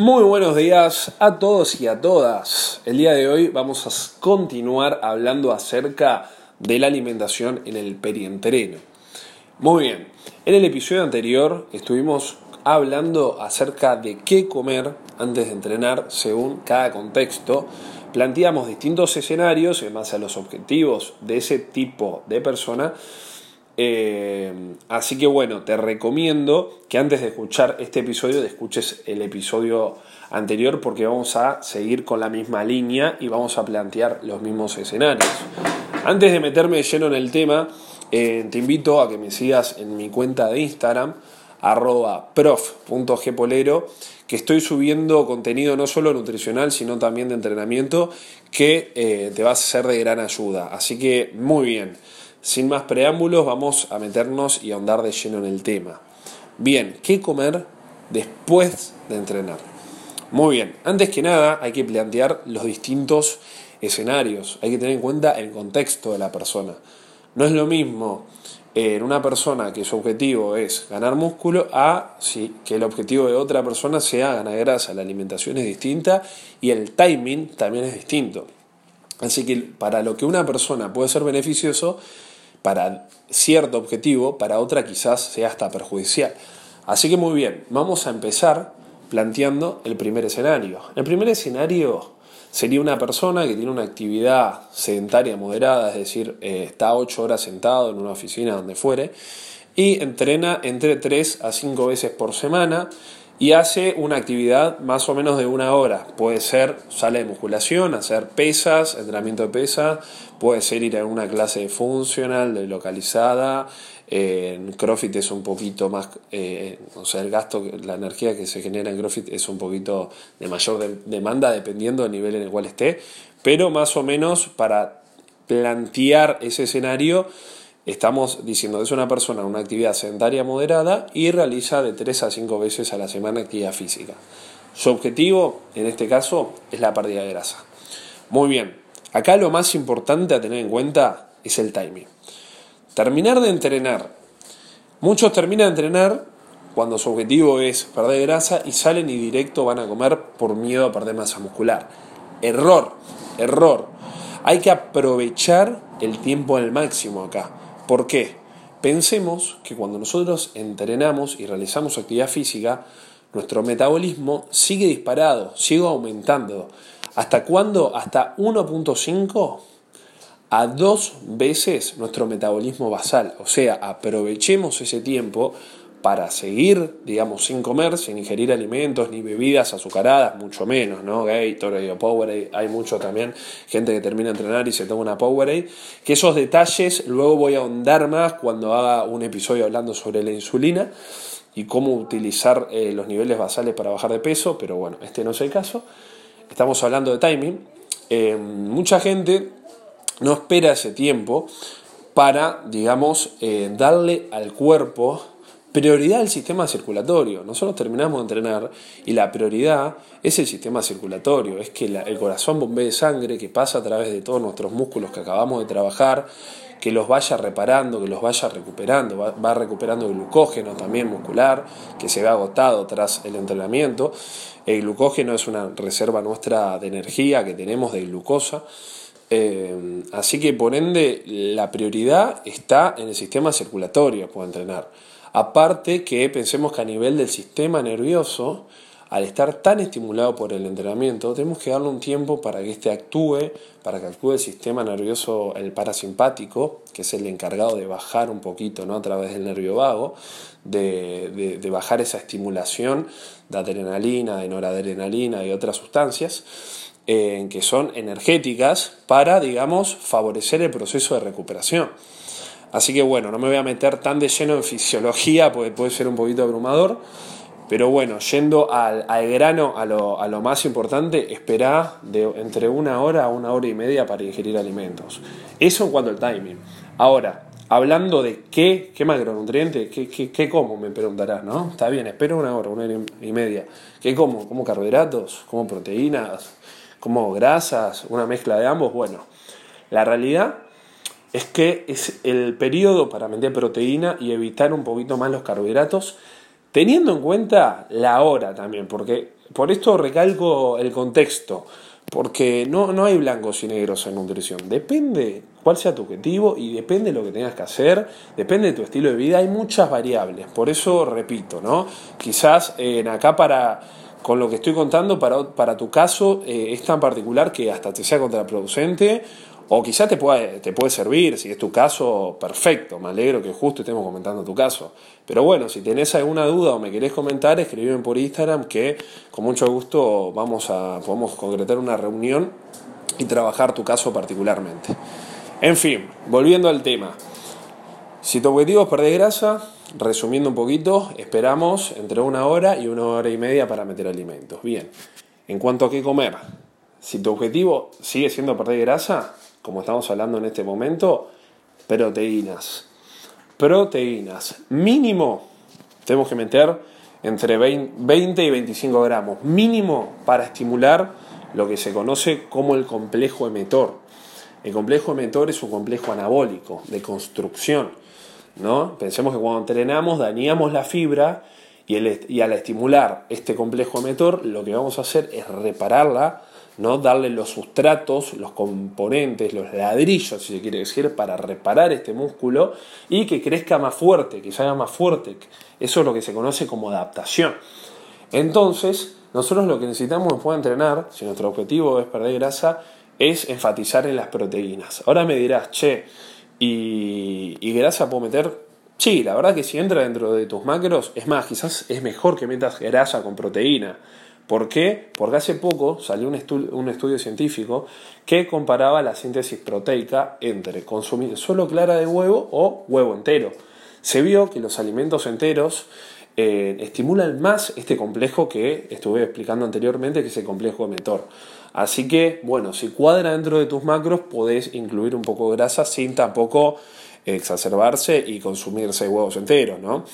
Muy buenos días a todos y a todas. El día de hoy vamos a continuar hablando acerca de la alimentación en el perientreno. Muy bien, en el episodio anterior estuvimos hablando acerca de qué comer antes de entrenar según cada contexto. Planteamos distintos escenarios en base a los objetivos de ese tipo de persona eh, así que bueno, te recomiendo que antes de escuchar este episodio, te escuches el episodio anterior porque vamos a seguir con la misma línea y vamos a plantear los mismos escenarios. Antes de meterme lleno en el tema, eh, te invito a que me sigas en mi cuenta de Instagram, arroba prof.gpolero, que estoy subiendo contenido no solo nutricional, sino también de entrenamiento, que eh, te va a ser de gran ayuda. Así que muy bien. Sin más preámbulos, vamos a meternos y ahondar de lleno en el tema. Bien, ¿qué comer después de entrenar? Muy bien, antes que nada hay que plantear los distintos escenarios, hay que tener en cuenta el contexto de la persona. No es lo mismo en una persona que su objetivo es ganar músculo a sí, que el objetivo de otra persona sea ganar grasa. La alimentación es distinta y el timing también es distinto. Así que para lo que una persona puede ser beneficioso, para cierto objetivo, para otra quizás sea hasta perjudicial. Así que muy bien, vamos a empezar planteando el primer escenario. El primer escenario sería una persona que tiene una actividad sedentaria moderada, es decir, eh, está 8 horas sentado en una oficina donde fuere, y entrena entre 3 a 5 veces por semana y hace una actividad más o menos de una hora. Puede ser sale de musculación, hacer pesas, entrenamiento de pesas, puede ser ir a una clase funcional, de localizada. en CrossFit es un poquito más, eh, o sea, el gasto, la energía que se genera en CrossFit es un poquito de mayor demanda dependiendo del nivel en el cual esté, pero más o menos para plantear ese escenario Estamos diciendo es una persona una actividad sedentaria moderada y realiza de 3 a 5 veces a la semana actividad física. Su objetivo, en este caso, es la pérdida de grasa. Muy bien, acá lo más importante a tener en cuenta es el timing. Terminar de entrenar. Muchos terminan de entrenar cuando su objetivo es perder grasa y salen y directo van a comer por miedo a perder masa muscular. Error, error. Hay que aprovechar el tiempo al máximo acá. ¿Por qué? Pensemos que cuando nosotros entrenamos y realizamos actividad física, nuestro metabolismo sigue disparado, sigue aumentando. ¿Hasta cuándo? Hasta 1.5 a dos veces nuestro metabolismo basal. O sea, aprovechemos ese tiempo para seguir, digamos, sin comer, sin ingerir alimentos ni bebidas azucaradas, mucho menos, ¿no? Gatorade o Powerade, hay mucho también, gente que termina de entrenar y se toma una Powerade, que esos detalles luego voy a ahondar más cuando haga un episodio hablando sobre la insulina y cómo utilizar eh, los niveles basales para bajar de peso, pero bueno, este no es el caso. Estamos hablando de timing. Eh, mucha gente no espera ese tiempo para, digamos, eh, darle al cuerpo prioridad del sistema circulatorio. Nosotros terminamos de entrenar y la prioridad es el sistema circulatorio, es que el corazón bombee sangre que pasa a través de todos nuestros músculos que acabamos de trabajar, que los vaya reparando, que los vaya recuperando, va, recuperando glucógeno también muscular, que se ve agotado tras el entrenamiento. El glucógeno es una reserva nuestra de energía que tenemos de glucosa. Eh, así que por ende la prioridad está en el sistema circulatorio para entrenar. Aparte que pensemos que a nivel del sistema nervioso, al estar tan estimulado por el entrenamiento, tenemos que darle un tiempo para que éste actúe, para que actúe el sistema nervioso, el parasimpático, que es el encargado de bajar un poquito ¿no? a través del nervio vago, de, de bajar esa estimulación de adrenalina, de noradrenalina y otras sustancias. Eh, que son energéticas para, digamos, favorecer el proceso de recuperación. Así que bueno, no me voy a meter tan de lleno en fisiología porque puede ser un poquito abrumador. Pero bueno, yendo al, grano, a lo, a lo, más importante, espera de entre una hora a una hora y media para ingerir alimentos. Eso en cuanto al timing. Ahora, hablando de qué, qué macronutriente, qué, qué, qué como, me preguntarás, ¿no? Está bien, espero una hora, una hora y media. ¿Qué como? ¿Como carbohidratos? ¿Como proteínas? ¿Como grasas? ¿Una mezcla de ambos? Bueno, la realidad es que es el periodo para meter proteína y evitar un poquito más los carbohidratos teniendo en cuenta la hora también, porque por esto recalco el contexto, porque no, no hay blancos y negros en nutrición, depende cuál sea tu objetivo y depende de lo que tengas que hacer, depende de tu estilo de vida, hay muchas variables, por eso repito, ¿no? Quizás en acá para con lo que estoy contando, para, para tu caso eh, es tan particular que hasta te sea contraproducente o quizás te puede, te puede servir, si es tu caso, perfecto, me alegro que justo estemos comentando tu caso. Pero bueno, si tenés alguna duda o me querés comentar, escribime por Instagram que con mucho gusto vamos a, podemos concretar una reunión y trabajar tu caso particularmente. En fin, volviendo al tema. Si tu objetivo es perder grasa, resumiendo un poquito, esperamos entre una hora y una hora y media para meter alimentos. Bien, en cuanto a qué comer, si tu objetivo sigue siendo perder grasa, como estamos hablando en este momento, proteínas. Proteínas. Mínimo tenemos que meter entre 20 y 25 gramos. Mínimo para estimular lo que se conoce como el complejo emetor. El complejo emetor es un complejo anabólico de construcción. ¿no? Pensemos que cuando entrenamos dañamos la fibra y, y al estimular este complejo emetor lo que vamos a hacer es repararla ¿no? darle los sustratos, los componentes, los ladrillos, si se quiere decir, para reparar este músculo y que crezca más fuerte, que se haga más fuerte. Eso es lo que se conoce como adaptación. Entonces, nosotros lo que necesitamos después de entrenar, si nuestro objetivo es perder grasa, es enfatizar en las proteínas. Ahora me dirás, che, ¿y, y grasa puedo meter? Sí, la verdad que si entra dentro de tus macros, es más, quizás es mejor que metas grasa con proteína. ¿Por qué? Porque hace poco salió un, estudio científico que comparaba la síntesis proteica entre consumir solo clara de huevo o huevo entero. Se vio que los alimentos enteros eh, estimulan más este complejo que estuve explicando anteriormente, que es el complejo emetor. Así que, bueno, si cuadra dentro de tus macros, podés incluir un poco de grasa sin tampoco exacerbarse y consumirse huevos enteros, ¿no?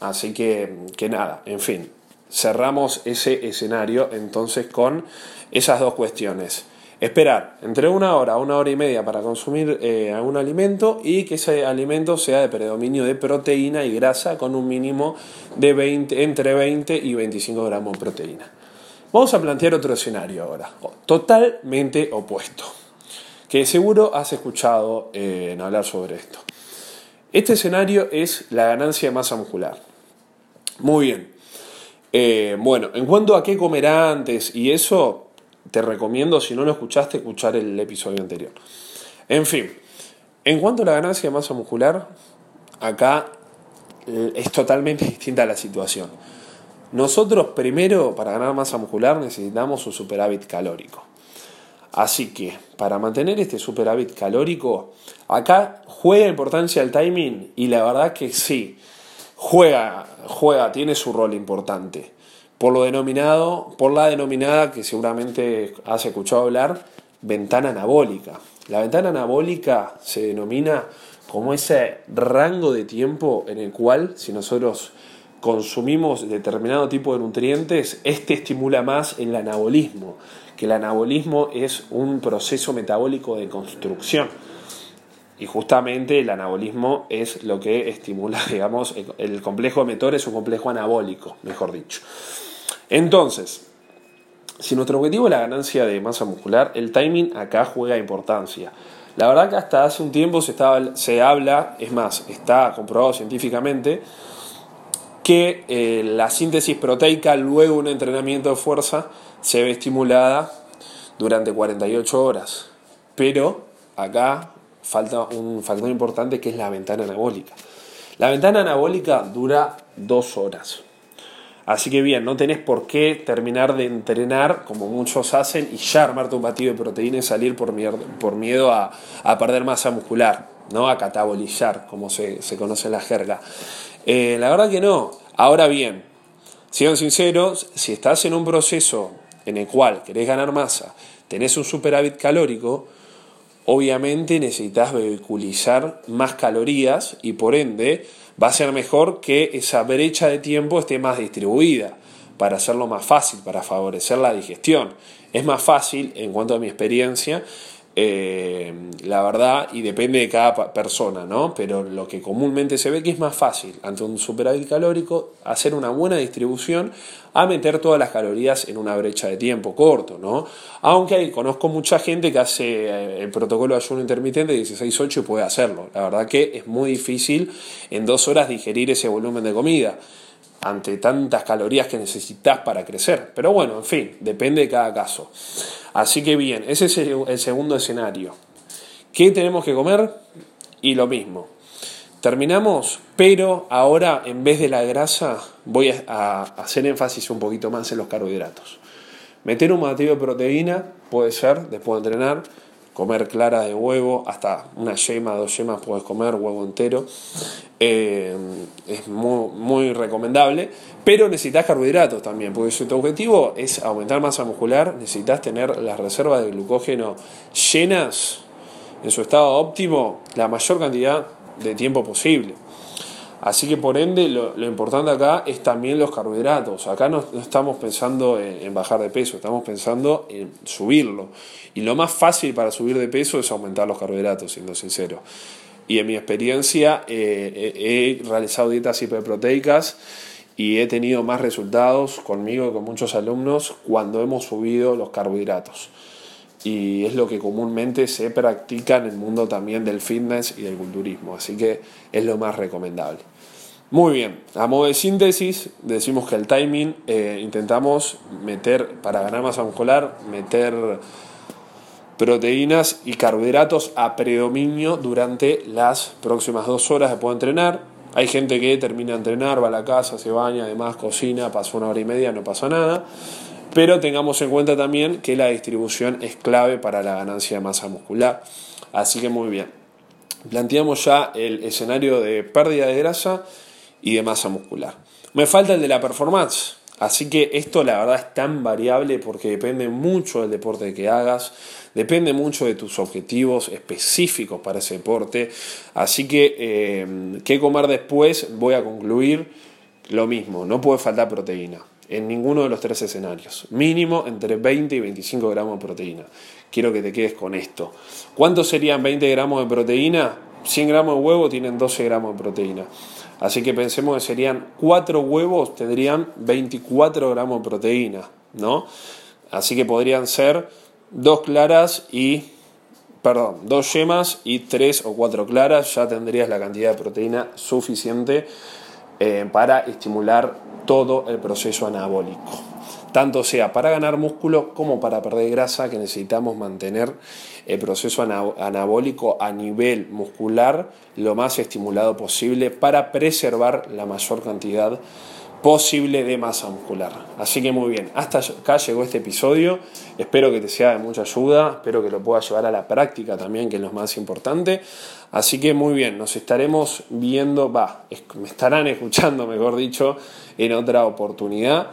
Así que, que nada, en fin, cerramos ese escenario entonces con esas dos cuestiones. Esperar entre una hora a una hora y media para consumir eh, algún alimento y que ese alimento sea de predominio de proteína y grasa con un mínimo de 20, entre 20 y 25 gramos de proteína. Vamos a plantear otro escenario ahora, totalmente opuesto, que seguro has escuchado eh, en hablar sobre esto. Este escenario es la ganancia de masa muscular. Muy bien, eh, bueno, en cuanto a qué comer antes y eso, te recomiendo, si no lo escuchaste, escuchar el episodio anterior. En fin, en cuanto a la ganancia de masa muscular, acá eh, es totalmente distinta la situación. Nosotros primero, para ganar masa muscular, necesitamos un superávit calórico. Así que, para mantener este superávit calórico, acá juega importancia el timing y la verdad que sí, juega, juega, tiene su rol importante. Por lo denominado, por la denominada que seguramente has escuchado hablar, ventana anabólica. La ventana anabólica se denomina como ese rango de tiempo en el cual si nosotros consumimos determinado tipo de nutrientes, este estimula más el anabolismo, que el anabolismo es un proceso metabólico de construcción. Y justamente el anabolismo es lo que estimula, digamos, el complejo emetor es un complejo anabólico, mejor dicho. Entonces, si nuestro objetivo es la ganancia de masa muscular, el timing acá juega importancia. La verdad que hasta hace un tiempo se, se habla, es más, está comprobado científicamente, que eh, la síntesis proteica luego de un entrenamiento de fuerza se ve estimulada durante 48 horas. Pero acá falta un factor importante que es la ventana anabólica. La ventana anabólica dura dos horas. Así que bien, no tenés por qué terminar de entrenar como muchos hacen y ya armarte un batido de proteína y salir por por miedo a, perder masa muscular, ¿no? a catabolizar, como se, conoce en la jerga. Eh, la verdad que no. Ahora bien, siendo sinceros, si estás en un proceso en el cual querés ganar masa, tenés un superávit calórico, obviamente necesitas vehiculizar más calorías y por ende va a ser mejor que esa brecha de tiempo esté más distribuida para hacerlo más fácil, para favorecer la digestión. Es más fácil, en cuanto a mi experiencia, eh, la verdad, y depende de cada persona, ¿no? Pero lo que comúnmente se ve que es más fácil, ante un superávit calórico, hacer una buena distribución a meter todas las calorías en una brecha de tiempo corto, ¿no? Aunque conozco mucha gente que hace eh, el protocolo de ayuno intermitente 16-8 y puede hacerlo. La verdad que es muy difícil en dos horas digerir ese volumen de comida ante tantas calorías que necesitas para crecer. Pero bueno, en fin, depende de cada caso. Así que bien, ese es el segundo escenario. ¿Qué tenemos que comer? Y lo mismo. Terminamos, pero ahora en vez de la grasa voy a hacer énfasis un poquito más en los carbohidratos. Meter un batido de proteína puede ser después de entrenar, comer clara de huevo, hasta una yema, dos yemas puedes comer, huevo entero. Eh, es muy, muy, recomendable, pero necesitas carbohidratos también, porque si tu objetivo es aumentar masa muscular, necesitas tener las reservas de glucógeno llenas en su estado óptimo la mayor cantidad de tiempo posible. Así que por ende lo, importante acá es también los carbohidratos. Acá no, estamos pensando en, bajar de peso, estamos pensando en subirlo. Y lo más fácil para subir de peso es aumentar los carbohidratos, siendo sincero. Y en mi experiencia eh, he realizado dietas hiperproteicas y he tenido más resultados conmigo y con muchos alumnos cuando hemos subido los carbohidratos. Y es lo que comúnmente se practica en el mundo también del fitness y del culturismo. Así que es lo más recomendable. Muy bien, a modo de síntesis, decimos que el timing eh, intentamos meter, para ganar masa muscular, meter proteínas y carbohidratos a predominio durante las próximas dos horas después de entrenar. Hay gente que termina de entrenar, va a la casa, se baña, además cocina, pasó una hora y media, no pasa nada. Pero tengamos en cuenta también que la distribución es clave para la ganancia de masa muscular. Así que muy bien. Planteamos ya el escenario de pérdida de grasa y de masa muscular. Me falta el de la performance. Así que esto la verdad es tan variable porque depende mucho del deporte que hagas, depende mucho de tus objetivos específicos para ese deporte. Así que, eh, ¿qué comer después? Voy a concluir lo mismo, no puede faltar proteína en ninguno de los tres escenarios. Mínimo entre 20 y 25 gramos de proteína. Quiero que te quedes con esto. ¿Cuántos serían 20 gramos de proteína? 100 gramos de huevo tienen 12 gramos de proteína. Así que pensemos que serían 4 huevos, tendrían 24 gramos de proteína, ¿no? Así que podrían ser 2 claras y, perdón, 2 yemas y 3 o 4 claras, ya tendrías la cantidad de proteína suficiente eh, para estimular todo el proceso anabólico. Tanto sea para ganar músculo como para perder grasa, que necesitamos mantener el proceso anabólico a nivel muscular lo más estimulado posible para preservar la mayor cantidad posible de masa muscular. Así que muy bien, hasta acá llegó este episodio, espero que te sea de mucha ayuda, espero que lo puedas llevar a la práctica también, que es lo más importante. Así que muy bien, nos estaremos viendo, va, me estarán escuchando, mejor dicho, en otra oportunidad.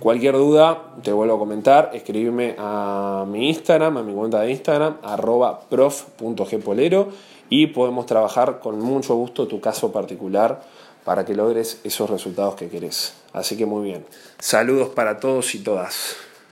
Cualquier duda, te vuelvo a comentar, escribirme a mi Instagram, a mi cuenta de Instagram, arroba prof.gpolero y podemos trabajar con mucho gusto tu caso particular para que logres esos resultados que querés. Así que muy bien. Saludos para todos y todas.